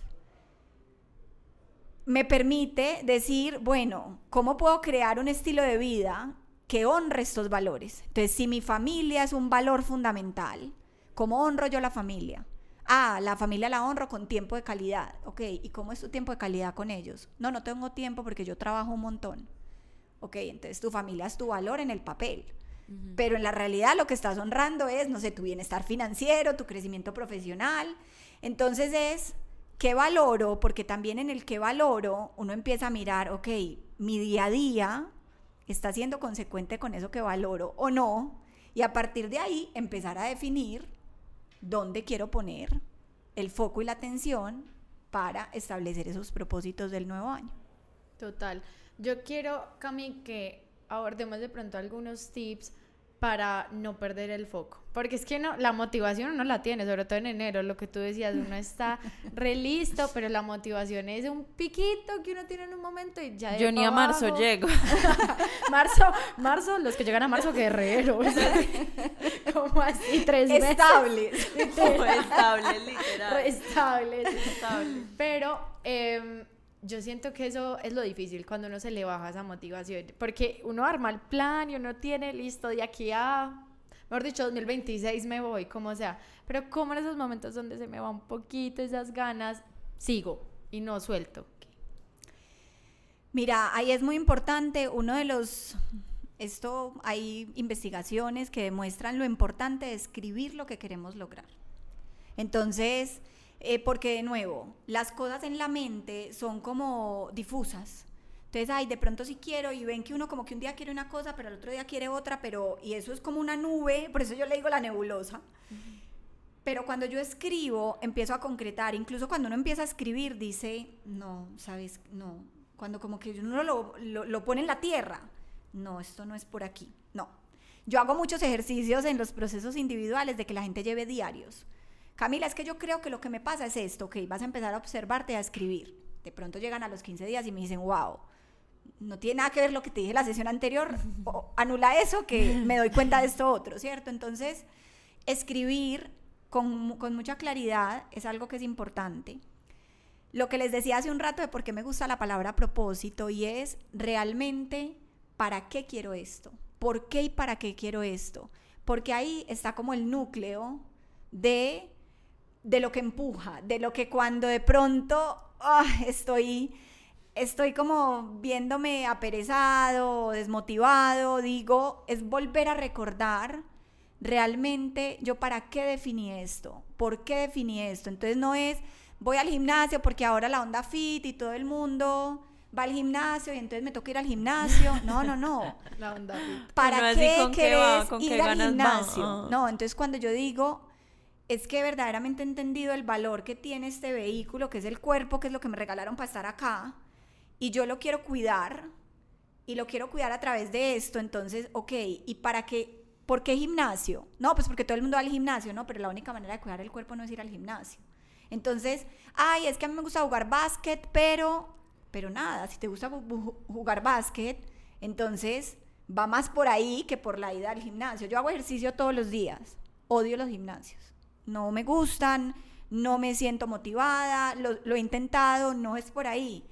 me permite decir, bueno, ¿cómo puedo crear un estilo de vida que honre estos valores? Entonces, si mi familia es un valor fundamental, ¿cómo honro yo la familia? Ah, la familia la honro con tiempo de calidad. Ok, ¿y cómo es tu tiempo de calidad con ellos? No, no tengo tiempo porque yo trabajo un montón. Ok, entonces tu familia es tu valor en el papel. Pero en la realidad lo que estás honrando es, no sé, tu bienestar financiero, tu crecimiento profesional. Entonces es, ¿qué valoro? Porque también en el que valoro uno empieza a mirar, ok, mi día a día está siendo consecuente con eso que valoro o no. Y a partir de ahí empezar a definir dónde quiero poner el foco y la atención para establecer esos propósitos del nuevo año. Total. Yo quiero, Cami, que abordemos de pronto algunos tips para no perder el foco. Porque es que no, la motivación uno la tiene, sobre todo en enero, lo que tú decías, uno está re listo, pero la motivación es un piquito que uno tiene en un momento y ya... Yo ni a marzo llego. marzo, marzo, los que llegan a marzo, guerreros. como así, tres meses. Estables. Estables, literal. Estables. Estables. Pero... Eh, yo siento que eso es lo difícil cuando uno se le baja esa motivación, porque uno arma el plan y uno tiene listo de aquí a, mejor dicho, 2026 me voy, como sea, pero como en esos momentos donde se me va un poquito esas ganas, sigo y no suelto. Mira, ahí es muy importante, uno de los, esto hay investigaciones que demuestran lo importante de escribir lo que queremos lograr. Entonces, eh, porque de nuevo, las cosas en la mente son como difusas. Entonces, ay, de pronto sí quiero y ven que uno como que un día quiere una cosa, pero el otro día quiere otra, pero y eso es como una nube, por eso yo le digo la nebulosa. Pero cuando yo escribo, empiezo a concretar, incluso cuando uno empieza a escribir, dice, no, sabes, no, cuando como que uno lo, lo, lo pone en la tierra, no, esto no es por aquí, no. Yo hago muchos ejercicios en los procesos individuales de que la gente lleve diarios. Camila, es que yo creo que lo que me pasa es esto, que vas a empezar a observarte, a escribir. De pronto llegan a los 15 días y me dicen, wow, no tiene nada que ver lo que te dije la sesión anterior, anula eso, que me doy cuenta de esto otro, ¿cierto? Entonces, escribir con, con mucha claridad es algo que es importante. Lo que les decía hace un rato de por qué me gusta la palabra propósito y es realmente para qué quiero esto, por qué y para qué quiero esto, porque ahí está como el núcleo de de lo que empuja, de lo que cuando de pronto ah, estoy, estoy como viéndome aperezado, desmotivado, digo, es volver a recordar realmente yo para qué definí esto, por qué definí esto. Entonces no es voy al gimnasio porque ahora la onda fit y todo el mundo va al gimnasio y entonces me toca ir al gimnasio. No, no, no. La onda fit. ¿Para qué querés ir al gimnasio? No, entonces cuando yo digo es que verdaderamente he entendido el valor que tiene este vehículo, que es el cuerpo, que es lo que me regalaron para estar acá, y yo lo quiero cuidar, y lo quiero cuidar a través de esto, entonces, ok, ¿y para qué? ¿Por qué gimnasio? No, pues porque todo el mundo va al gimnasio, no, pero la única manera de cuidar el cuerpo no es ir al gimnasio. Entonces, ay, es que a mí me gusta jugar básquet, pero, pero nada, si te gusta jugar básquet, entonces va más por ahí que por la ida al gimnasio. Yo hago ejercicio todos los días, odio los gimnasios no me gustan, no me siento motivada, lo, he intentado, no es por ahí.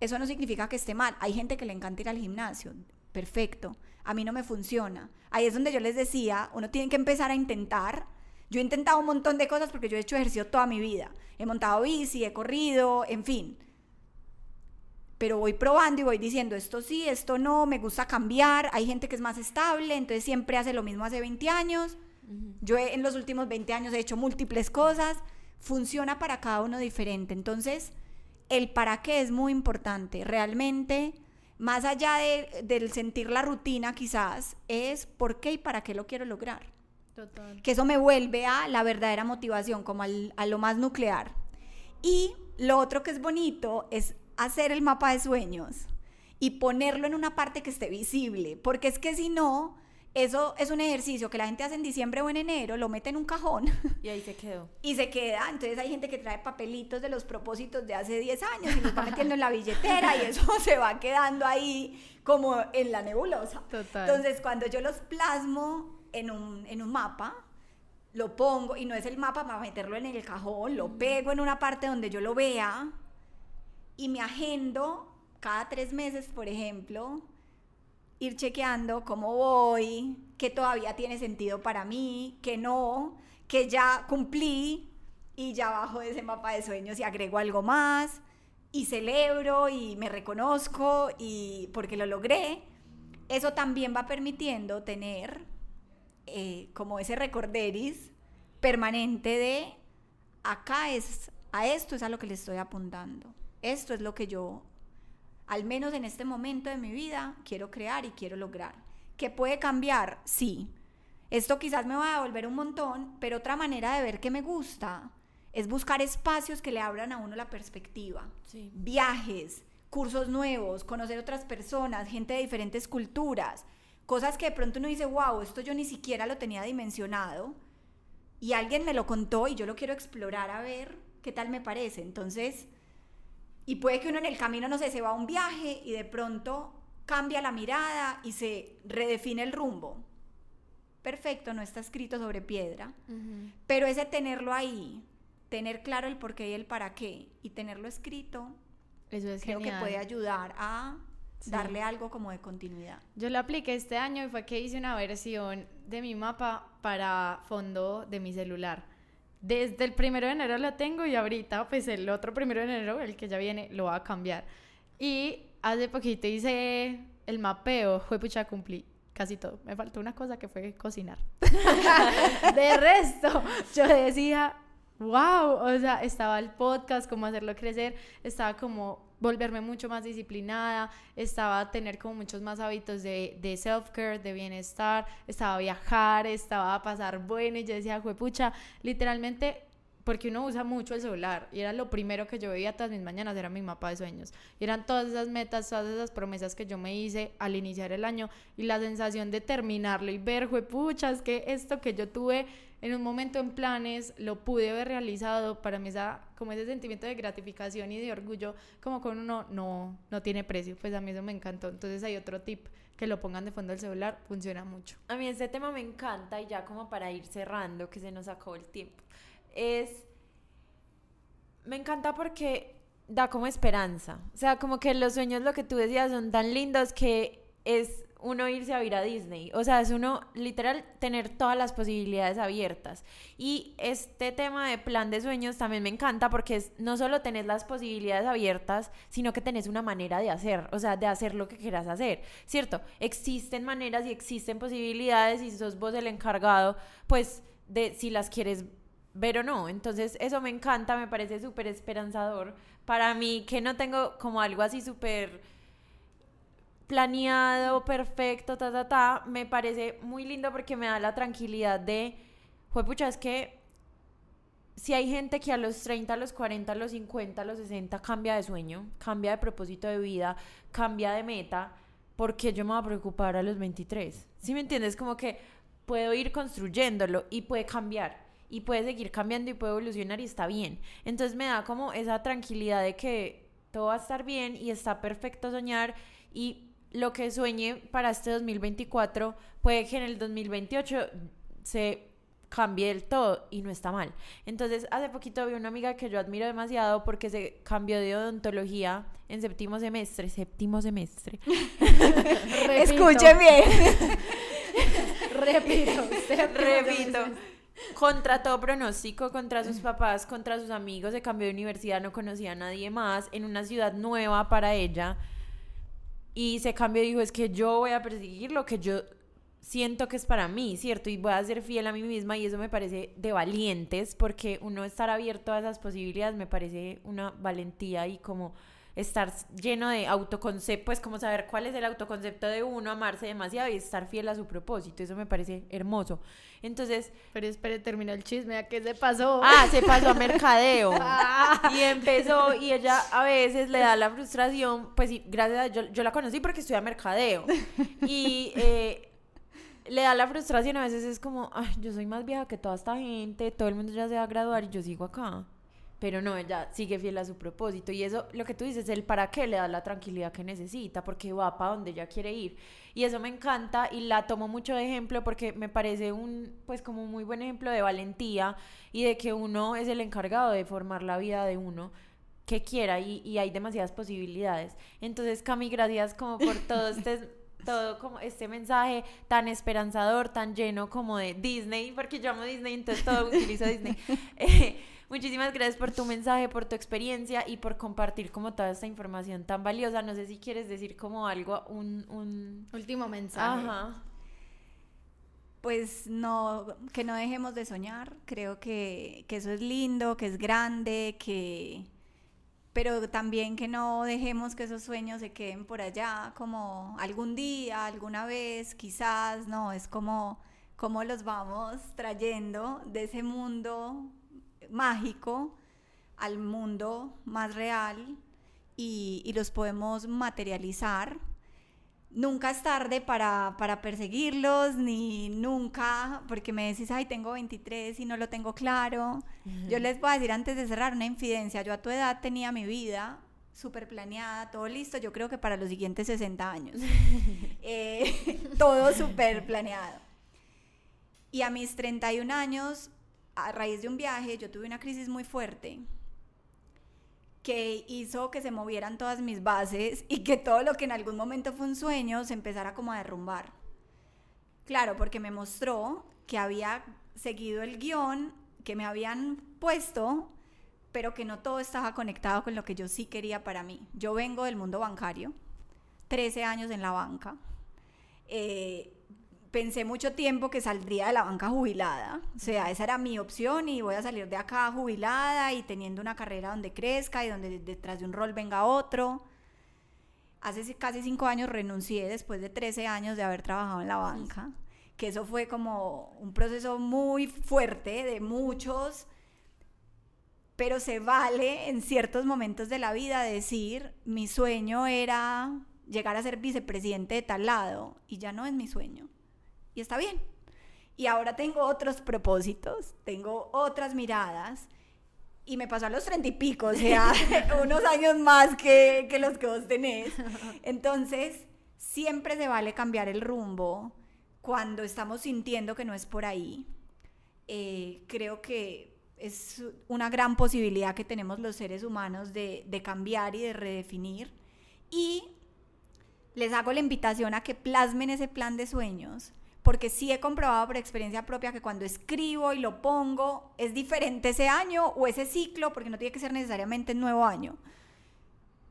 Eso no significa que esté mal. Hay gente que le encanta ir al gimnasio, perfecto. A mí no me funciona. Ahí es donde yo les decía, uno tiene que empezar a intentar. Yo he intentado un montón de cosas porque yo he hecho ejercicio toda mi vida. He montado bici, he corrido, en fin. Pero voy probando y voy diciendo, esto sí, esto no, me gusta cambiar. Hay gente que es más estable, entonces siempre hace lo mismo hace 20 años yo en los últimos 20 años he hecho múltiples cosas, funciona para cada uno diferente. Entonces, el para qué es muy importante. Realmente, más allá de, del sentir la rutina quizás, es por qué y para qué lo quiero lograr. Total. Que eso me vuelve a la verdadera motivación, como a lo más nuclear. Y lo otro que es bonito es hacer el mapa de sueños y ponerlo en una parte que esté visible, porque es que si no, eso es un ejercicio que la gente hace en diciembre o en enero, lo mete en un cajón. Y ahí se quedó. Y se queda. Entonces hay gente que trae papelitos de los propósitos de hace 10 años y los va metiendo en la billetera y eso se va quedando ahí como en la nebulosa. Total. Entonces cuando yo los plasmo en un, en un mapa, lo pongo y no es el mapa para meterlo en el cajón, lo pego en una parte donde yo lo vea y me agendo cada tres meses, por ejemplo, ir chequeando cómo voy, qué todavía tiene sentido para mí, qué no, que ya cumplí y ya bajo ese mapa de sueños y agrego algo más y celebro y me reconozco y porque lo logré. Eso también va permitiendo tener eh, como ese recorderis permanente de acá es, a esto es a lo que le estoy apuntando. Esto es lo que yo, al menos en este momento de mi vida, quiero crear y quiero lograr. ¿Que puede cambiar? Sí. Esto quizás me va a devolver un montón, pero otra manera de ver que me gusta es buscar espacios que le abran a uno la perspectiva. Viajes, cursos nuevos, conocer otras personas, gente de diferentes culturas, cosas que de pronto uno dice, wow, esto yo ni siquiera lo tenía dimensionado y alguien me lo contó y yo lo quiero explorar a ver qué tal me parece. Entonces, y puede que uno en el camino, no sé, se va a un viaje y de pronto cambia la mirada y se redefine el rumbo. Perfecto, no está escrito sobre piedra, pero ese tenerlo ahí, tener claro el por qué y el para qué y tenerlo escrito, Eso es creo genial. que puede ayudar a darle algo como de continuidad. Yo lo apliqué este año y fue que hice una versión de mi mapa para fondo de mi celular. Desde el primero de enero lo tengo y ahorita, pues el otro primero de enero, el que ya viene, lo va a cambiar. Y hace poquito hice el mapeo, fue pucha, cumplí casi todo. Me faltó una cosa que fue cocinar. de resto, yo decía, wow, o sea, estaba el podcast, cómo hacerlo crecer, estaba como volverme mucho más disciplinada, estaba tener como muchos más hábitos de, de self-care, de bienestar, estaba a viajar, estaba a pasar bueno y yo decía, pucha, literalmente porque uno usa mucho el celular y era lo primero que yo veía todas mis mañanas, era mi mapa de sueños. Y eran todas esas metas, todas esas promesas que yo me hice al iniciar el año y la sensación de terminarlo y ver, pucha, es que esto que yo tuve en un momento en planes lo pude haber realizado, para mí esa, como ese sentimiento de gratificación y de orgullo, como con uno no, no tiene precio, pues a mí eso me encantó. Entonces hay otro tip que lo pongan de fondo del celular, funciona mucho. A mí este tema me encanta y ya como para ir cerrando, que se nos acabó el tiempo, es, me encanta porque da como esperanza, o sea, como que los sueños, lo que tú decías, son tan lindos que es uno irse a ir a Disney. O sea, es uno literal tener todas las posibilidades abiertas. Y este tema de plan de sueños también me encanta porque no solo tenés las posibilidades abiertas, sino que tenés una manera de hacer, o sea, de hacer lo que quieras hacer, ¿cierto? Existen maneras y existen posibilidades y sos vos el encargado, pues, de si las quieres ver o no. Entonces, eso me encanta, me parece súper esperanzador. Para mí, que no tengo como algo así súper planeado, perfecto, ta, ta, ta, me parece muy lindo porque me da la tranquilidad de, pucha, es que si hay gente que a los 30, a los 40, a los 50, a los 60 cambia de sueño, cambia de propósito de vida, cambia de meta, porque yo me voy a preocupar a los 23? ¿Sí me entiendes? Como que puedo ir construyéndolo y puede cambiar y puede seguir cambiando y puede evolucionar y está bien. Entonces me da como esa tranquilidad de que todo va a estar bien y está perfecto soñar y lo que sueñe para este 2024 puede que en el 2028 se cambie del todo y no está mal. Entonces, hace poquito vi una amiga que yo admiro demasiado porque se cambió de odontología en séptimo semestre, séptimo semestre. Escuchen bien. Repito, repito. Contra todo pronóstico, contra sus papás, contra sus amigos, se cambió de universidad, no conocía a nadie más, en una ciudad nueva para ella y se cambió y dijo, es que yo voy a perseguir lo que yo siento que es para mí, ¿cierto? Y voy a ser fiel a mí misma y eso me parece de valientes porque uno estar abierto a esas posibilidades me parece una valentía y como estar lleno de autoconcepto, pues como saber cuál es el autoconcepto de uno, amarse demasiado y estar fiel a su propósito, eso me parece hermoso. Entonces... Pero espere, terminó el chisme, ¿a qué se pasó? Ah, se pasó a mercadeo. y empezó, y ella a veces le da la frustración, pues sí, gracias a yo, yo la conocí porque estudia mercadeo. Y... Eh, le da la frustración, a veces es como, ay, yo soy más vieja que toda esta gente, todo el mundo ya se va a graduar y yo sigo acá pero no, ella sigue fiel a su propósito y eso, lo que tú dices, el para qué le da la tranquilidad que necesita, porque va para donde ella quiere ir y eso me encanta y la tomo mucho de ejemplo porque me parece un, pues como un muy buen ejemplo de valentía y de que uno es el encargado de formar la vida de uno, que quiera y, y hay demasiadas posibilidades. Entonces, Cami, gracias como por todo este todo como este mensaje tan esperanzador, tan lleno como de Disney, porque yo amo Disney, entonces todo utilizo Disney. Eh, muchísimas gracias por tu mensaje, por tu experiencia y por compartir como toda esta información tan valiosa. No sé si quieres decir como algo, un... un... Último mensaje. Ajá. Pues no, que no dejemos de soñar. Creo que, que eso es lindo, que es grande, que pero también que no dejemos que esos sueños se queden por allá, como algún día, alguna vez, quizás, no, es como, como los vamos trayendo de ese mundo mágico al mundo más real y, y los podemos materializar nunca es tarde para, para, perseguirlos, ni nunca, porque me decís, ay, tengo 23 y no lo tengo claro. Yo les voy a decir antes de cerrar una infidencia, yo a tu edad tenía mi vida súper planeada, todo listo, yo creo que para los siguientes 60 años. eh, todo súper planeado. Y a mis 31 años, a raíz de un viaje, yo tuve una crisis muy fuerte que hizo que se movieran todas mis bases y que todo lo que en algún momento fue un sueño se empezara como a derrumbar. Claro, porque me mostró que había seguido el guion que me habían puesto, pero que no todo estaba conectado con lo que yo sí quería para mí. Yo vengo del mundo bancario, 13 años en la banca. Eh, pensé mucho tiempo que saldría de la banca jubilada. O sea, esa era mi opción y voy a salir de acá jubilada y teniendo una carrera donde crezca y donde detrás de un rol venga otro. Hace casi cinco años renuncié después de 13 años de haber trabajado en la banca, que eso fue como un proceso muy fuerte de muchos, pero se vale en ciertos momentos de la vida decir, mi sueño era llegar a ser vicepresidente de tal lado y ya no es mi sueño y está bien. Y ahora tengo otros propósitos, tengo otras miradas y me pasó a los treinta y pico, o sea, unos años más que, que los que vos tenés. Entonces, siempre se vale cambiar el rumbo cuando estamos sintiendo que no es por ahí. Eh, creo que es una gran posibilidad que tenemos los seres humanos de, de cambiar y de redefinir. Y les hago la invitación a que plasmen ese plan de sueños porque sí he comprobado por experiencia propia que cuando escribo y lo pongo es diferente ese año o ese ciclo, porque no tiene que ser necesariamente nuevo año,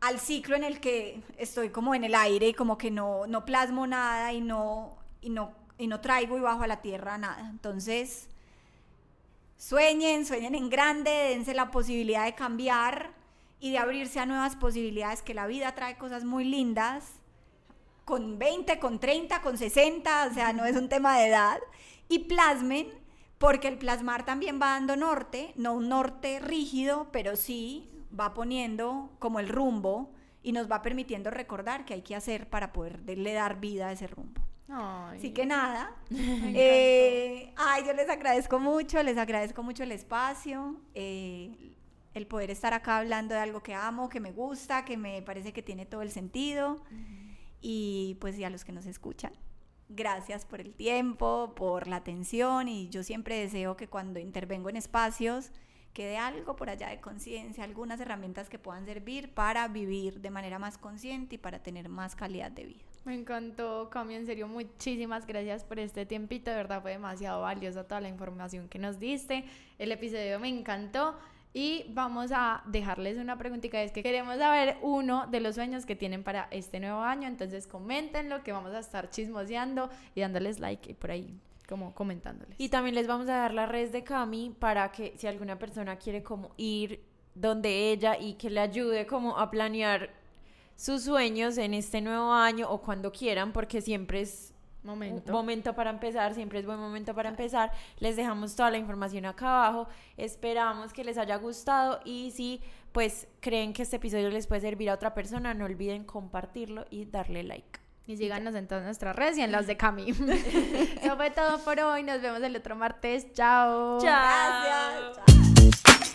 al ciclo en el que estoy como en el aire y como que no, no plasmo nada y no, y, no, y no traigo y bajo a la tierra nada. Entonces, sueñen, sueñen en grande, dense la posibilidad de cambiar y de abrirse a nuevas posibilidades, que la vida trae cosas muy lindas con 20, con 30, con 60, o sea, no es un tema de edad, y plasmen, porque el plasmar también va dando norte, no un norte rígido, pero sí va poniendo como el rumbo y nos va permitiendo recordar qué hay que hacer para poderle dar vida a ese rumbo. Así que nada, eh, ay, yo les agradezco mucho, les agradezco mucho el espacio, eh, el poder estar acá hablando de algo que amo, que me gusta, que me parece que tiene todo el sentido. Y pues y a los que nos escuchan, gracias por el tiempo, por la atención y yo siempre deseo que cuando intervengo en espacios quede algo por allá de conciencia, algunas herramientas que puedan servir para vivir de manera más consciente y para tener más calidad de vida. Me encantó, Cami, en serio, muchísimas gracias por este tiempito, de verdad fue demasiado valiosa toda la información que nos diste, el episodio me encantó. Y vamos a dejarles una preguntita, es que queremos saber uno de los sueños que tienen para este nuevo año, entonces coméntenlo, que vamos a estar chismoseando y dándoles like y por ahí como comentándoles. Y también les vamos a dar la red de Cami para que si alguna persona quiere como ir donde ella y que le ayude como a planear sus sueños en este nuevo año o cuando quieran, porque siempre es Momento. momento para empezar, siempre es buen momento para empezar. Les dejamos toda la información acá abajo. Esperamos que les haya gustado y si pues creen que este episodio les puede servir a otra persona, no olviden compartirlo y darle like. Y síganos en todas nuestras redes y en las de Cami. Eso fue todo por hoy. Nos vemos el otro martes. Chao. Chao. Gracias. Chao.